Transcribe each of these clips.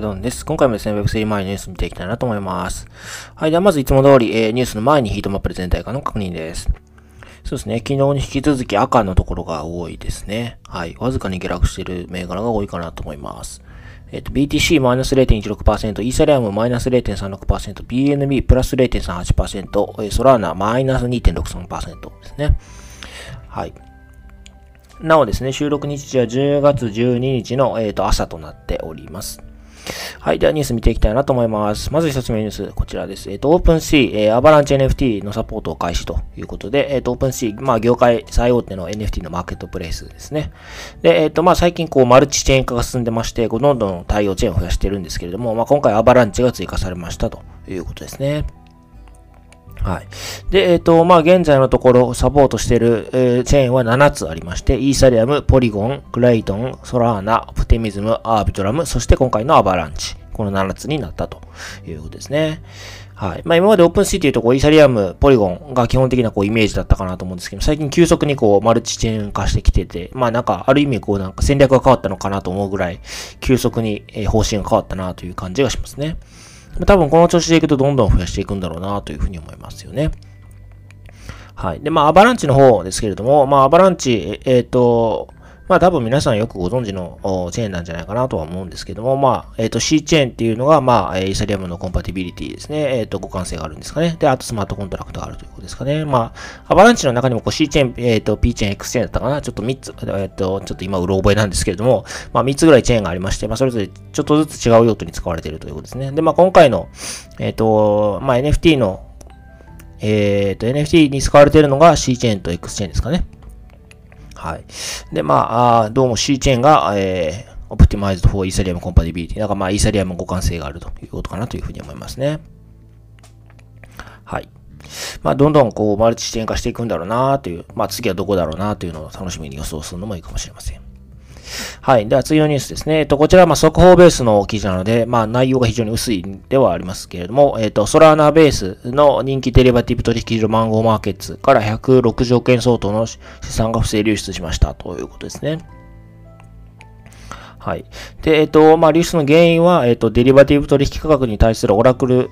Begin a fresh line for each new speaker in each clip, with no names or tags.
どうもです。今回もですね、Web3 前のニュース見ていきたいなと思います。はい。では、まずいつも通り、えー、ニュースの前にヒートマップで全体化の確認です。そうですね。昨日に引き続き赤のところが多いですね。はい。わずかに下落している銘柄が多いかなと思います。えっ、ー、と、BTC マイナス0.16%、イーサリアムマイナス0.36%、BNB プラス0.38%、ソラーナマイナス2.63%ですね。はい。なおですね、収録日時は10月12日の、えーと朝となっております。はい。ではニュース見ていきたいなと思います。まず一つ目のニュース、こちらです。えっ、ー、と、OpenC、えー、アバランチ NFT のサポートを開始ということで、えっ、ー、と、OpenC、まあ、業界最大手の NFT のマーケットプレイスですね。で、えっ、ー、と、まあ、最近こう、マルチチェーン化が進んでまして、こうどんどん対応チェーンを増やしてるんですけれども、まあ、今回アバランチが追加されましたということですね。はい。で、えっ、ー、と、まあ、現在のところサポートしている、えー、チェーンは7つありまして、イーサリアム、ポリゴン、クレイトン、ソラーナ、オプティミズム、アービトラム、そして今回のアバランチ。この7つになったということですね。はい。まあ今までオープンシーというとこう、イーサリアム、ポリゴンが基本的なこうイメージだったかなと思うんですけど、最近急速にこう、マルチチェーン化してきてて、まあなんか、ある意味こうなんか戦略が変わったのかなと思うぐらい、急速に方針が変わったなという感じがしますね。多分この調子でいくとどんどん増やしていくんだろうなというふうに思いますよね。はい。で、まあ、アバランチの方ですけれども、まあ、アバランチ、えっ、ー、と、まあ多分皆さんよくご存知のチェーンなんじゃないかなとは思うんですけども、まあ、えっ、ー、と C チェーンっていうのが、まあ、イーサリアムのコンパティビリティですね。えっ、ー、と、互換性があるんですかね。で、あとスマートコントラクトがあるということですかね。まあ、アバランチの中にもこう C チェーン、えっ、ー、と、P チェーン、X チェーンだったかな。ちょっと3つ、えっ、と、ちょっと今うろ覚えなんですけれども、まあ3つぐらいチェーンがありまして、まあそれぞれちょっとずつ違う用途に使われているということですね。で、まあ今回の、えっ、と、まあ NFT の、えっ、と、NFT に使われているのが C チェーンと X チェーンですかね。はい。で、まあ、どうも C チェーンが、えー、オプティマイズド for Ethereum Compatibility。だかまあ、イーサリアム互換性があるということかなというふうに思いますね。はい。まあ、どんどんこう、マルチ視点化していくんだろうなという、まあ、次はどこだろうなというのを楽しみに予想するのもいいかもしれません。はい。では次のニュースですね。えっと、こちらはま速報ベースの記事なので、まあ内容が非常に薄いではありますけれども、えっと、ソラーナベースの人気デリバティブ取引所マンゴーマーケッツから160億円相当の資産が不正流出しましたということですね。はい。で、えっと、まあ、流出の原因は、えっと、デリバティブ取引価格に対するオラクル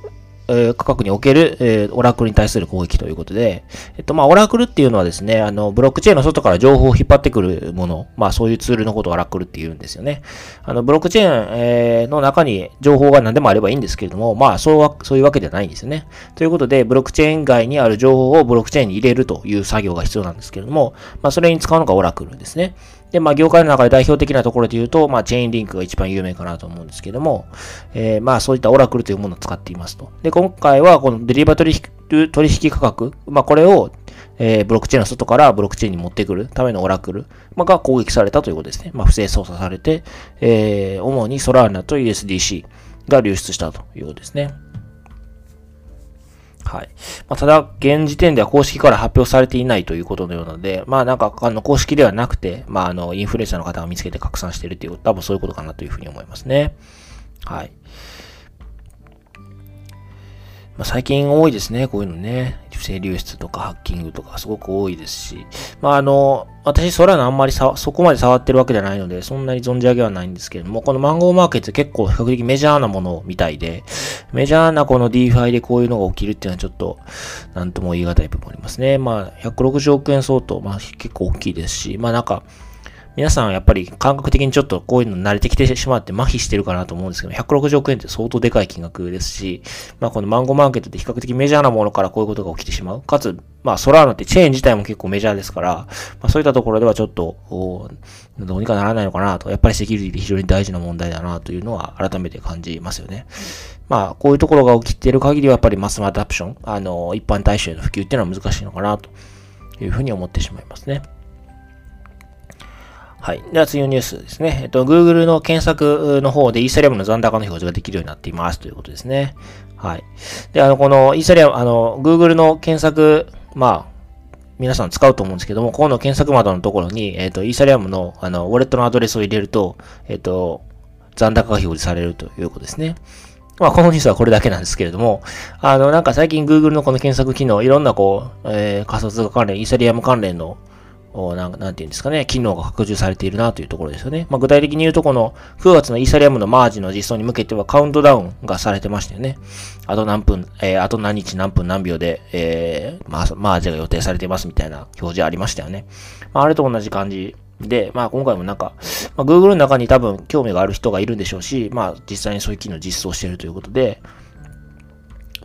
えー、価格における、えー、オラクルに対する攻撃ということで、えっと、まあ、オラクルっていうのはですね、あの、ブロックチェーンの外から情報を引っ張ってくるもの、まあ、そういうツールのことをオラクルって言うんですよね。あの、ブロックチェーン、えー、の中に情報が何でもあればいいんですけれども、まあ、そうは、そういうわけではないんですよね。ということで、ブロックチェーン外にある情報をブロックチェーンに入れるという作業が必要なんですけれども、まあ、それに使うのがオラクルですね。で、まあ、業界の中で代表的なところで言うと、まあ、チェーンリンクが一番有名かなと思うんですけども、えー、まあ、そういったオラクルというものを使っていますと。で、今回は、このデリバ取引取引価格、まあ、これを、えー、ブロックチェーンの外からブロックチェーンに持ってくるためのオラクル、まあ、が攻撃されたということですね。まあ、不正操作されて、えー、主にソラーナと USDC が流出したということですね。はい。まあ、ただ、現時点では公式から発表されていないということのようなので、まあなんか、あの、公式ではなくて、まああの、インフルエンサーの方が見つけて拡散しているという、多分そういうことかなというふうに思いますね。はい。まあ、最近多いですね、こういうのね。不正流出とかハッキングとかすごく多いですし。まあ、あの、私、ソラのあんまりさ、そこまで触ってるわけじゃないので、そんなに存じ上げはないんですけれども、このマンゴーマーケット結構比較的メジャーなものみたいで、メジャーなこの DeFi でこういうのが起きるっていうのはちょっと、なんとも言い難い部分もありますね。まあ、160億円相当、まあ結構大きいですし、まあなんか、皆さんやっぱり感覚的にちょっとこういうの慣れてきてしまって麻痺してるかなと思うんですけど、160億円って相当でかい金額ですし、まあこのマンゴーマーケットって比較的メジャーなものからこういうことが起きてしまう。かつ、まあソラーノってチェーン自体も結構メジャーですから、まあそういったところではちょっと、どうにかならないのかなと、やっぱりセキュリティって非常に大事な問題だなというのは改めて感じますよね。まあ、こういうところが起きている限りはやっぱりマスマアダプション、あの、一般大衆への普及っていうのは難しいのかなというふうに思ってしまいますね。はい。では次のニュースですね。えっと、Google の検索の方でイーサリアムの残高の表示ができるようになっていますということですね。はい。で、あの、このイーサリアム、あの、Google の検索、まあ、皆さん使うと思うんですけども、ここの検索窓のところに、えっ、と、イーサリアムの、あの、ウォレットのアドレスを入れると、えっ、と、残高が表示されるということですね。まあ、このニュースはこれだけなんですけれども、あの、なんか最近 Google のこの検索機能、いろんなこう、えー、仮想通貨関連、イーサリアム関連のなんなんていうんですかね、機能が拡充されているなというところですよね。まあ、具体的に言うと、この9月のイーサリアムのマージの実装に向けてはカウントダウンがされてましたよね。あと何分、えー、あと何日何分何秒で、えー、ま、マージが予定されてますみたいな表示ありましたよね。まあ、あれと同じ感じで、まあ今回もなんか、まあ、Google の中に多分興味がある人がいるんでしょうし、まあ実際にそういう機能を実装しているということで、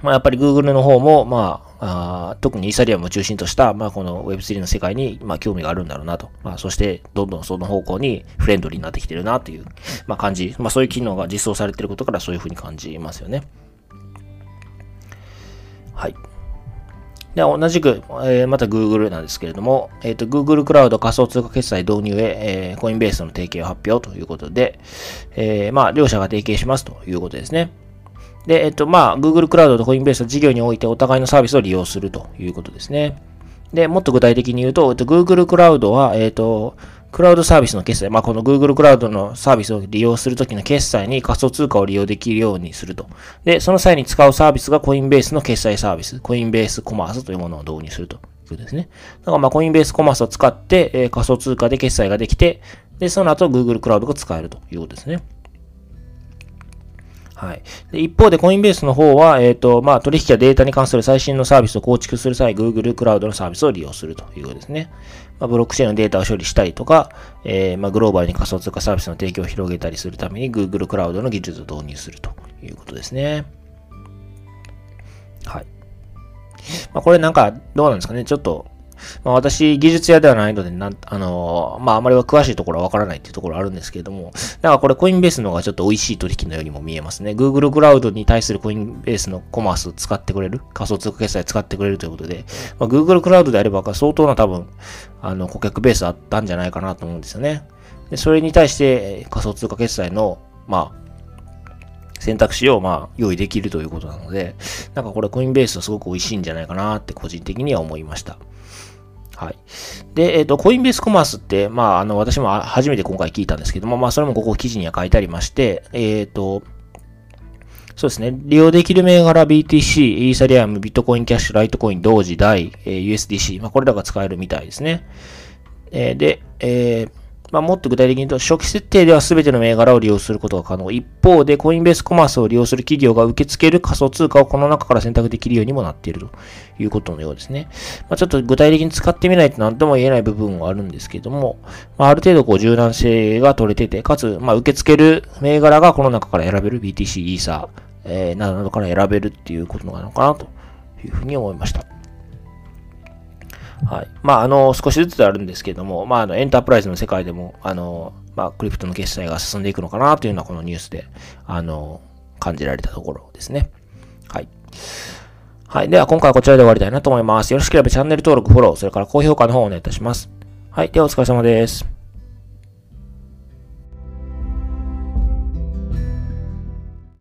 まあやっぱり Google の方も、まああ特にイーサリアムを中心とした、まあ、この Web3 の世界に、まあ、興味があるんだろうなと。まあ、そして、どんどんその方向にフレンドリーになってきてるなという、まあ、感じ。まあ、そういう機能が実装されてることからそういうふうに感じますよね。はい。で、同じく、えー、また Google なんですけれども、えっ、ー、と、Google クラウド仮想通貨決済導入へ、えー、コインベースの提携を発表ということで、えー、まあ、両者が提携しますということですね。で、えっと、まあ、Google クラウドとコインベースの事業においてお互いのサービスを利用するということですね。で、もっと具体的に言うと、えっと、Google クラウドは、えっと、クラウドサービスの決済、まあ、この Google クラウドのサービスを利用するときの決済に仮想通貨を利用できるようにすると。で、その際に使うサービスがコインベースの決済サービス、コインベースコマースというものを導入するということですね。だからまあ、コインベースコマースを使って、えー、仮想通貨で決済ができて、で、その後 Google クラウドが使えるということですね。はい。で一方で、コインベースの方は、えっ、ー、と、まあ、取引やデータに関する最新のサービスを構築する際、Google クラウドのサービスを利用するということですね。まあ、ブロックチェーンのデータを処理したりとか、えー、まあ、グローバルに仮想通貨サービスの提供を広げたりするために、Google クラウドの技術を導入するということですね。はい。まあ、これなんか、どうなんですかね。ちょっと、まあ、私、技術屋ではないので、なん、あのー、まあ、あまりは詳しいところはわからないっていうところあるんですけれども、だからこれコインベースの方がちょっと美味しい取引のようにも見えますね。Google クラウドに対するコインベースのコマースを使ってくれる、仮想通貨決済使ってくれるということで、まあ、Google クラウドであれば相当な多分、あの、顧客ベースあったんじゃないかなと思うんですよね。で、それに対して仮想通貨決済の、まあ、選択肢をまあ用意できるということなので、なんかこれコインベースはすごく美味しいんじゃないかなって個人的には思いました。はい。で、えっ、ー、と、コインベースコマースって、まあ、あの、私も初めて今回聞いたんですけども、まあ、それもここ記事には書いてありまして、えっ、ー、と、そうですね。利用できる銘柄 BTC、イーサリアム、ビットコインキャッシュ、ライトコイン、同時、代、え、USDC、まあ、これらが使えるみたいですね。えー、で、えー、まあ、もっと具体的に言うと、初期設定では全ての銘柄を利用することが可能。一方で、コインベースコマースを利用する企業が受け付ける仮想通貨をこの中から選択できるようにもなっているということのようですね。まあ、ちょっと具体的に使ってみないと何とも言えない部分はあるんですけども、まあ、ある程度こう柔軟性が取れてて、かつ、まあ、受け付ける銘柄がこの中から選べる BTC、イーサー、えー、などなどから選べるっていうことなのかなというふうに思いました。はい。まあ、あの、少しずつあるんですけども、まあ、あの、エンタープライズの世界でも、あの、まあ、クリプトの決済が進んでいくのかなというのは、このニュースで、あの、感じられたところですね。はい。はい。では、今回はこちらで終わりたいなと思います。よろしければチャンネル登録、フォロー、それから高評価の方をお願いいたします。はい。では、お疲れ様です。